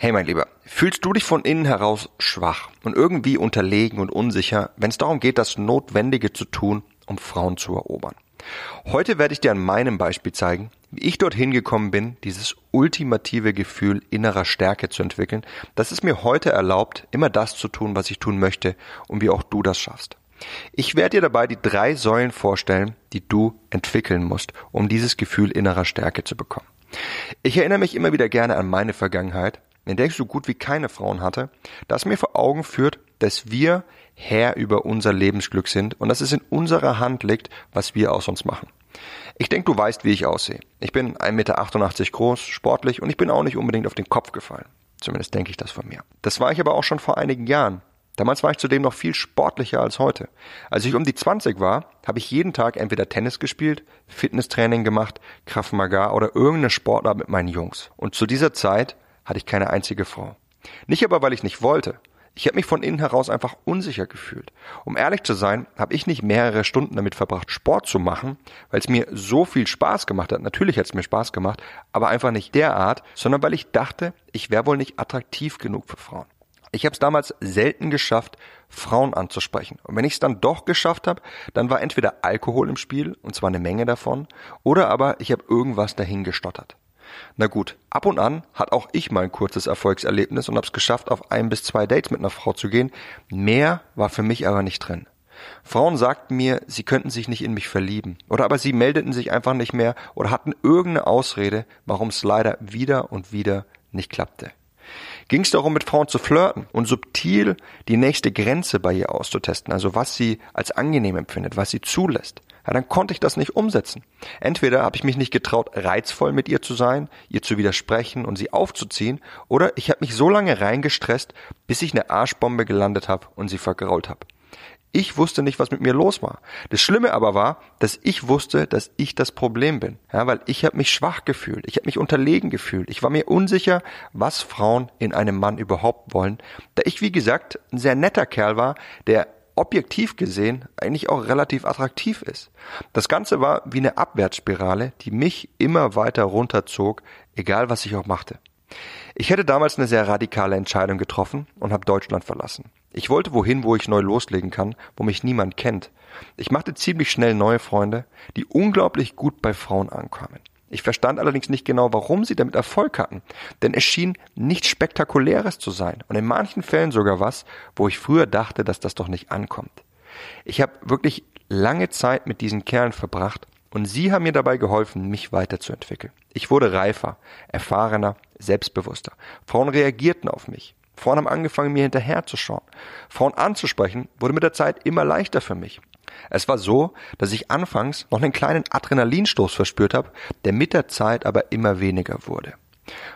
Hey mein Lieber, fühlst du dich von innen heraus schwach und irgendwie unterlegen und unsicher, wenn es darum geht, das Notwendige zu tun, um Frauen zu erobern. Heute werde ich dir an meinem Beispiel zeigen, wie ich dorthin gekommen bin, dieses ultimative Gefühl innerer Stärke zu entwickeln, das es mir heute erlaubt, immer das zu tun, was ich tun möchte und wie auch du das schaffst. Ich werde dir dabei die drei Säulen vorstellen, die du entwickeln musst, um dieses Gefühl innerer Stärke zu bekommen. Ich erinnere mich immer wieder gerne an meine Vergangenheit, in der ich so gut wie keine Frauen hatte, das mir vor Augen führt, dass wir Herr über unser Lebensglück sind und dass es in unserer Hand liegt, was wir aus uns machen. Ich denke, du weißt, wie ich aussehe. Ich bin 1,88 Meter groß, sportlich und ich bin auch nicht unbedingt auf den Kopf gefallen. Zumindest denke ich das von mir. Das war ich aber auch schon vor einigen Jahren. Damals war ich zudem noch viel sportlicher als heute. Als ich um die 20 war, habe ich jeden Tag entweder Tennis gespielt, Fitnesstraining gemacht, Kraft Maga oder irgendeine Sportart mit meinen Jungs. Und zu dieser Zeit hatte ich keine einzige Frau. Nicht aber, weil ich nicht wollte. Ich habe mich von innen heraus einfach unsicher gefühlt. Um ehrlich zu sein, habe ich nicht mehrere Stunden damit verbracht, Sport zu machen, weil es mir so viel Spaß gemacht hat. Natürlich hat es mir Spaß gemacht, aber einfach nicht derart, sondern weil ich dachte, ich wäre wohl nicht attraktiv genug für Frauen. Ich habe es damals selten geschafft, Frauen anzusprechen. Und wenn ich es dann doch geschafft habe, dann war entweder Alkohol im Spiel, und zwar eine Menge davon, oder aber ich habe irgendwas dahin gestottert. Na gut, ab und an hat auch ich mal ein kurzes Erfolgserlebnis und hab's geschafft, auf ein bis zwei Dates mit einer Frau zu gehen. Mehr war für mich aber nicht drin. Frauen sagten mir, sie könnten sich nicht in mich verlieben. Oder aber sie meldeten sich einfach nicht mehr oder hatten irgendeine Ausrede, warum es leider wieder und wieder nicht klappte. Ging es darum, mit Frauen zu flirten und subtil die nächste Grenze bei ihr auszutesten, also was sie als angenehm empfindet, was sie zulässt ja, dann konnte ich das nicht umsetzen. Entweder habe ich mich nicht getraut, reizvoll mit ihr zu sein, ihr zu widersprechen und sie aufzuziehen, oder ich habe mich so lange reingestresst, bis ich eine Arschbombe gelandet habe und sie vergrault habe. Ich wusste nicht, was mit mir los war. Das Schlimme aber war, dass ich wusste, dass ich das Problem bin. Ja, weil ich habe mich schwach gefühlt, ich habe mich unterlegen gefühlt. Ich war mir unsicher, was Frauen in einem Mann überhaupt wollen, da ich, wie gesagt, ein sehr netter Kerl war, der objektiv gesehen eigentlich auch relativ attraktiv ist. Das Ganze war wie eine Abwärtsspirale, die mich immer weiter runterzog, egal was ich auch machte. Ich hätte damals eine sehr radikale Entscheidung getroffen und habe Deutschland verlassen. Ich wollte wohin, wo ich neu loslegen kann, wo mich niemand kennt. Ich machte ziemlich schnell neue Freunde, die unglaublich gut bei Frauen ankamen. Ich verstand allerdings nicht genau, warum sie damit Erfolg hatten, denn es schien nichts Spektakuläres zu sein und in manchen Fällen sogar was, wo ich früher dachte, dass das doch nicht ankommt. Ich habe wirklich lange Zeit mit diesen Kerlen verbracht und sie haben mir dabei geholfen, mich weiterzuentwickeln. Ich wurde reifer, erfahrener, selbstbewusster. Frauen reagierten auf mich. Frauen haben angefangen, mir hinterherzuschauen. Frauen anzusprechen wurde mit der Zeit immer leichter für mich. Es war so, dass ich anfangs noch einen kleinen Adrenalinstoß verspürt habe, der mit der Zeit aber immer weniger wurde.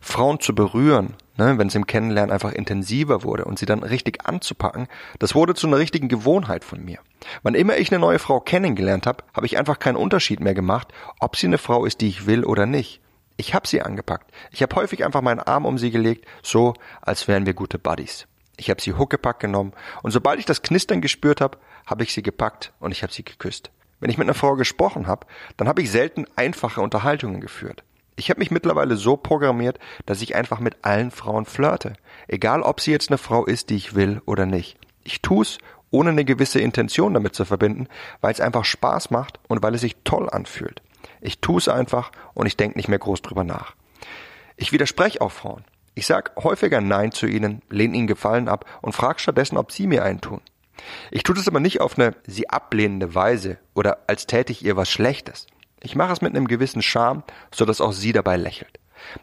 Frauen zu berühren, ne, wenn es im Kennenlernen einfach intensiver wurde und sie dann richtig anzupacken, das wurde zu einer richtigen Gewohnheit von mir. Wann immer ich eine neue Frau kennengelernt habe, habe ich einfach keinen Unterschied mehr gemacht, ob sie eine Frau ist, die ich will oder nicht. Ich habe sie angepackt. Ich habe häufig einfach meinen Arm um sie gelegt, so als wären wir gute Buddies. Ich habe sie Huckepack genommen und sobald ich das Knistern gespürt habe, habe ich sie gepackt und ich habe sie geküsst. Wenn ich mit einer Frau gesprochen habe, dann habe ich selten einfache Unterhaltungen geführt. Ich habe mich mittlerweile so programmiert, dass ich einfach mit allen Frauen flirte, egal ob sie jetzt eine Frau ist, die ich will oder nicht. Ich tu's, ohne eine gewisse Intention damit zu verbinden, weil es einfach Spaß macht und weil es sich toll anfühlt. Ich tu's einfach und ich denke nicht mehr groß drüber nach. Ich widerspreche auch Frauen. Ich sag häufiger Nein zu ihnen, lehne ihnen Gefallen ab und frage stattdessen, ob sie mir einen tun. Ich tue das aber nicht auf eine sie ablehnende Weise oder als täte ich ihr was Schlechtes. Ich mache es mit einem gewissen Charme, so dass auch sie dabei lächelt.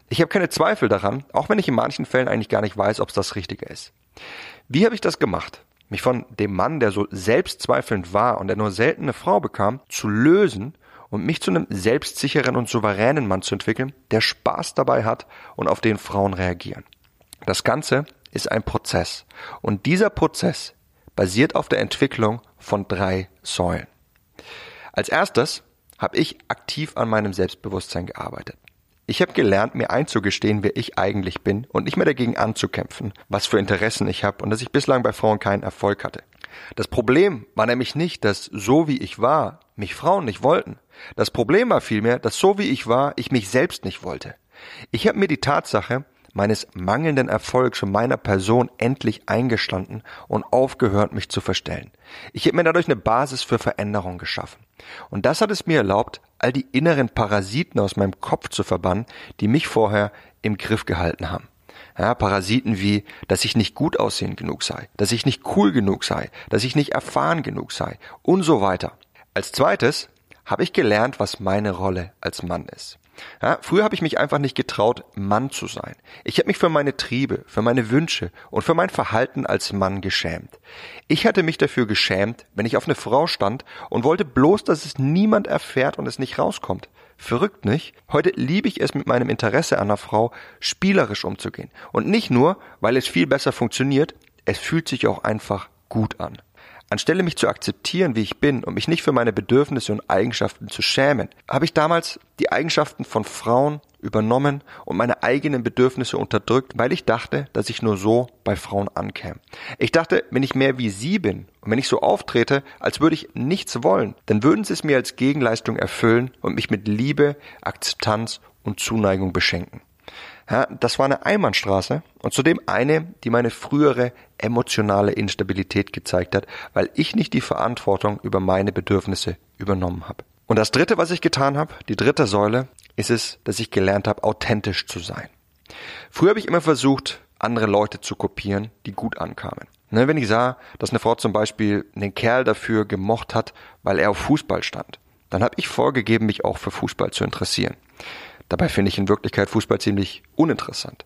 Ich habe keine Zweifel daran, auch wenn ich in manchen Fällen eigentlich gar nicht weiß, ob es das Richtige ist. Wie habe ich das gemacht? Mich von dem Mann, der so selbstzweifelnd war und der nur selten eine Frau bekam, zu lösen und mich zu einem selbstsicheren und souveränen Mann zu entwickeln, der Spaß dabei hat und auf den Frauen reagieren. Das Ganze ist ein Prozess und dieser Prozess basiert auf der Entwicklung von drei Säulen. Als erstes habe ich aktiv an meinem Selbstbewusstsein gearbeitet. Ich habe gelernt, mir einzugestehen, wer ich eigentlich bin und nicht mehr dagegen anzukämpfen, was für Interessen ich habe und dass ich bislang bei Frauen keinen Erfolg hatte. Das Problem war nämlich nicht, dass so wie ich war, mich Frauen nicht wollten. Das Problem war vielmehr, dass so wie ich war, ich mich selbst nicht wollte. Ich habe mir die Tatsache meines mangelnden Erfolgs und meiner Person endlich eingestanden und aufgehört, mich zu verstellen. Ich habe mir dadurch eine Basis für Veränderung geschaffen. Und das hat es mir erlaubt, all die inneren Parasiten aus meinem Kopf zu verbannen, die mich vorher im Griff gehalten haben. Ja, Parasiten wie, dass ich nicht gut aussehen genug sei, dass ich nicht cool genug sei, dass ich nicht erfahren genug sei und so weiter. Als zweites habe ich gelernt, was meine Rolle als Mann ist. Ja, früher habe ich mich einfach nicht getraut, Mann zu sein. Ich habe mich für meine Triebe, für meine Wünsche und für mein Verhalten als Mann geschämt. Ich hatte mich dafür geschämt, wenn ich auf eine Frau stand und wollte bloß, dass es niemand erfährt und es nicht rauskommt. Verrückt nicht? Heute liebe ich es mit meinem Interesse an einer Frau spielerisch umzugehen. Und nicht nur, weil es viel besser funktioniert, es fühlt sich auch einfach gut an. Anstelle mich zu akzeptieren, wie ich bin und mich nicht für meine Bedürfnisse und Eigenschaften zu schämen, habe ich damals die Eigenschaften von Frauen übernommen und meine eigenen Bedürfnisse unterdrückt, weil ich dachte, dass ich nur so bei Frauen ankäme. Ich dachte, wenn ich mehr wie sie bin und wenn ich so auftrete, als würde ich nichts wollen, dann würden sie es mir als Gegenleistung erfüllen und mich mit Liebe, Akzeptanz und Zuneigung beschenken. Ja, das war eine Einbahnstraße und zudem eine, die meine frühere emotionale Instabilität gezeigt hat, weil ich nicht die Verantwortung über meine Bedürfnisse übernommen habe. Und das Dritte, was ich getan habe, die dritte Säule, ist es, dass ich gelernt habe, authentisch zu sein. Früher habe ich immer versucht, andere Leute zu kopieren, die gut ankamen. Ne, wenn ich sah, dass eine Frau zum Beispiel einen Kerl dafür gemocht hat, weil er auf Fußball stand, dann habe ich vorgegeben, mich auch für Fußball zu interessieren. Dabei finde ich in Wirklichkeit Fußball ziemlich uninteressant.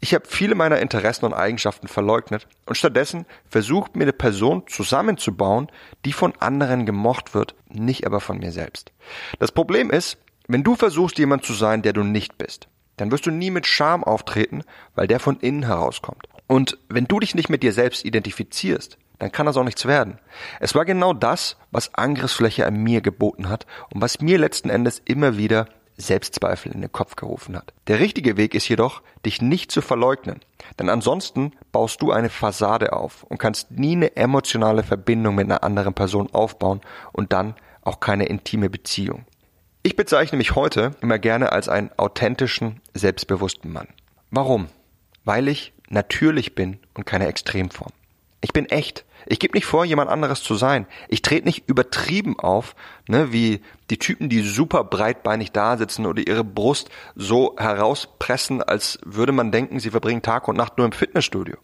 Ich habe viele meiner Interessen und Eigenschaften verleugnet und stattdessen versucht, mir eine Person zusammenzubauen, die von anderen gemocht wird, nicht aber von mir selbst. Das Problem ist, wenn du versuchst, jemand zu sein, der du nicht bist, dann wirst du nie mit Scham auftreten, weil der von innen herauskommt. Und wenn du dich nicht mit dir selbst identifizierst, dann kann das auch nichts werden. Es war genau das, was Angriffsfläche an mir geboten hat und was mir letzten Endes immer wieder Selbstzweifel in den Kopf gerufen hat. Der richtige Weg ist jedoch, dich nicht zu verleugnen, denn ansonsten baust du eine Fassade auf und kannst nie eine emotionale Verbindung mit einer anderen Person aufbauen und dann auch keine intime Beziehung. Ich bezeichne mich heute immer gerne als einen authentischen, selbstbewussten Mann. Warum? Weil ich natürlich bin und keine Extremform. Ich bin echt. Ich gebe nicht vor, jemand anderes zu sein. Ich trete nicht übertrieben auf, ne, wie die Typen, die super breitbeinig da sitzen oder ihre Brust so herauspressen, als würde man denken, sie verbringen Tag und Nacht nur im Fitnessstudio.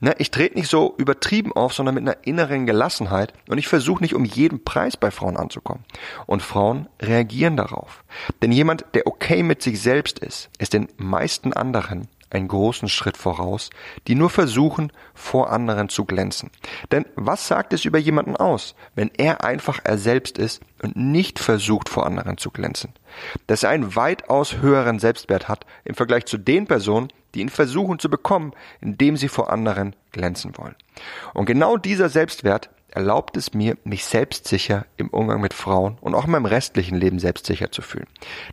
Ne, ich trete nicht so übertrieben auf, sondern mit einer inneren Gelassenheit und ich versuche nicht um jeden Preis bei Frauen anzukommen. Und Frauen reagieren darauf. Denn jemand, der okay mit sich selbst ist, ist den meisten anderen einen großen Schritt voraus, die nur versuchen, vor anderen zu glänzen. Denn was sagt es über jemanden aus, wenn er einfach er selbst ist und nicht versucht, vor anderen zu glänzen? Dass er einen weitaus höheren Selbstwert hat im Vergleich zu den Personen, die ihn versuchen zu bekommen, indem sie vor anderen glänzen wollen. Und genau dieser Selbstwert erlaubt es mir, mich selbstsicher im Umgang mit Frauen und auch in meinem restlichen Leben selbstsicher zu fühlen.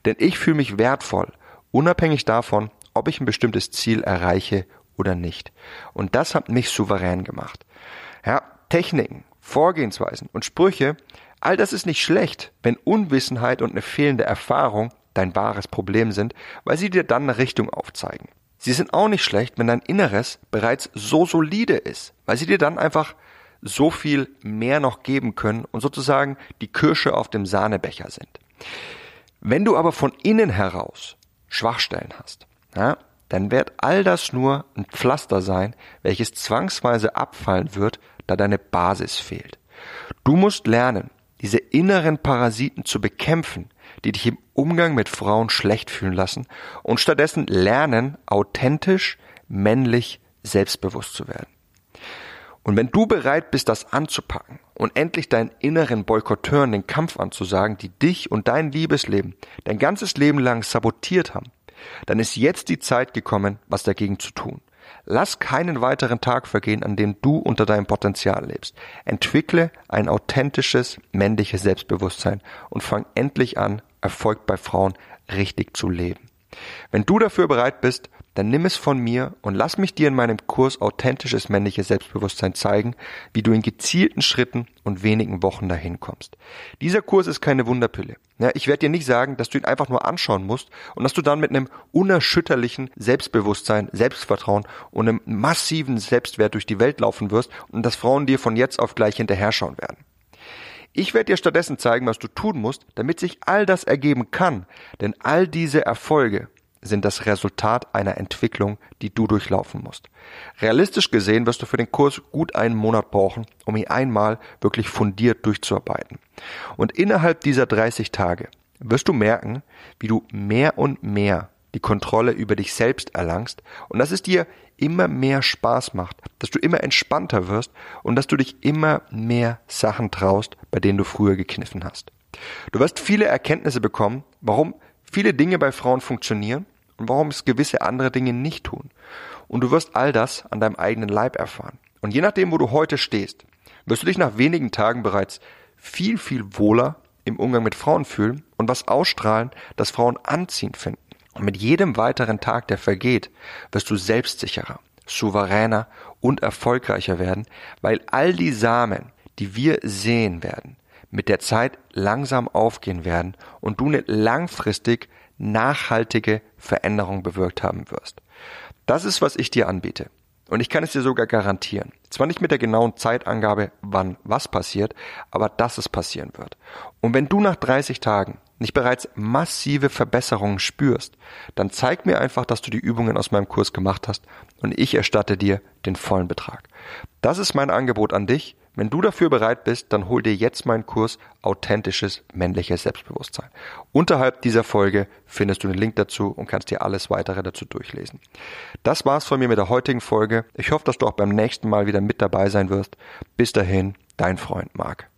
Denn ich fühle mich wertvoll, unabhängig davon, ob ich ein bestimmtes Ziel erreiche oder nicht. Und das hat mich souverän gemacht. Ja, Techniken, Vorgehensweisen und Sprüche, all das ist nicht schlecht, wenn Unwissenheit und eine fehlende Erfahrung dein wahres Problem sind, weil sie dir dann eine Richtung aufzeigen. Sie sind auch nicht schlecht, wenn dein Inneres bereits so solide ist, weil sie dir dann einfach so viel mehr noch geben können und sozusagen die Kirsche auf dem Sahnebecher sind. Wenn du aber von innen heraus Schwachstellen hast, ja, dann wird all das nur ein Pflaster sein, welches zwangsweise abfallen wird, da deine Basis fehlt. Du musst lernen, diese inneren Parasiten zu bekämpfen, die dich im Umgang mit Frauen schlecht fühlen lassen und stattdessen lernen, authentisch, männlich, selbstbewusst zu werden. Und wenn du bereit bist, das anzupacken und endlich deinen inneren Boykotteuren den Kampf anzusagen, die dich und dein Liebesleben dein ganzes Leben lang sabotiert haben, dann ist jetzt die Zeit gekommen, was dagegen zu tun. Lass keinen weiteren Tag vergehen, an dem du unter deinem Potenzial lebst. Entwickle ein authentisches, männliches Selbstbewusstsein und fang endlich an, Erfolg bei Frauen richtig zu leben. Wenn du dafür bereit bist, dann nimm es von mir und lass mich dir in meinem Kurs authentisches männliches Selbstbewusstsein zeigen, wie du in gezielten Schritten und wenigen Wochen dahin kommst. Dieser Kurs ist keine Wunderpille. Ja, ich werde dir nicht sagen, dass du ihn einfach nur anschauen musst und dass du dann mit einem unerschütterlichen Selbstbewusstsein, Selbstvertrauen und einem massiven Selbstwert durch die Welt laufen wirst und dass Frauen dir von jetzt auf gleich hinterher schauen werden. Ich werde dir stattdessen zeigen, was du tun musst, damit sich all das ergeben kann, denn all diese Erfolge sind das Resultat einer Entwicklung, die du durchlaufen musst. Realistisch gesehen wirst du für den Kurs gut einen Monat brauchen, um ihn einmal wirklich fundiert durchzuarbeiten. Und innerhalb dieser 30 Tage wirst du merken, wie du mehr und mehr die Kontrolle über dich selbst erlangst und dass es dir immer mehr Spaß macht, dass du immer entspannter wirst und dass du dich immer mehr Sachen traust, bei denen du früher gekniffen hast. Du wirst viele Erkenntnisse bekommen, warum viele Dinge bei Frauen funktionieren und warum es gewisse andere Dinge nicht tun. Und du wirst all das an deinem eigenen Leib erfahren. Und je nachdem, wo du heute stehst, wirst du dich nach wenigen Tagen bereits viel, viel wohler im Umgang mit Frauen fühlen und was ausstrahlen, das Frauen anziehend finden. Und mit jedem weiteren Tag, der vergeht, wirst du selbstsicherer, souveräner und erfolgreicher werden, weil all die Samen, die wir sehen werden, mit der Zeit langsam aufgehen werden und du eine langfristig nachhaltige Veränderung bewirkt haben wirst. Das ist, was ich dir anbiete. Und ich kann es dir sogar garantieren. Zwar nicht mit der genauen Zeitangabe, wann was passiert, aber dass es passieren wird. Und wenn du nach 30 Tagen nicht bereits massive Verbesserungen spürst, dann zeig mir einfach, dass du die Übungen aus meinem Kurs gemacht hast und ich erstatte dir den vollen Betrag. Das ist mein Angebot an dich wenn du dafür bereit bist, dann hol dir jetzt meinen Kurs Authentisches männliches Selbstbewusstsein. Unterhalb dieser Folge findest du den Link dazu und kannst dir alles weitere dazu durchlesen. Das war's von mir mit der heutigen Folge. Ich hoffe, dass du auch beim nächsten Mal wieder mit dabei sein wirst. Bis dahin, dein Freund Marc.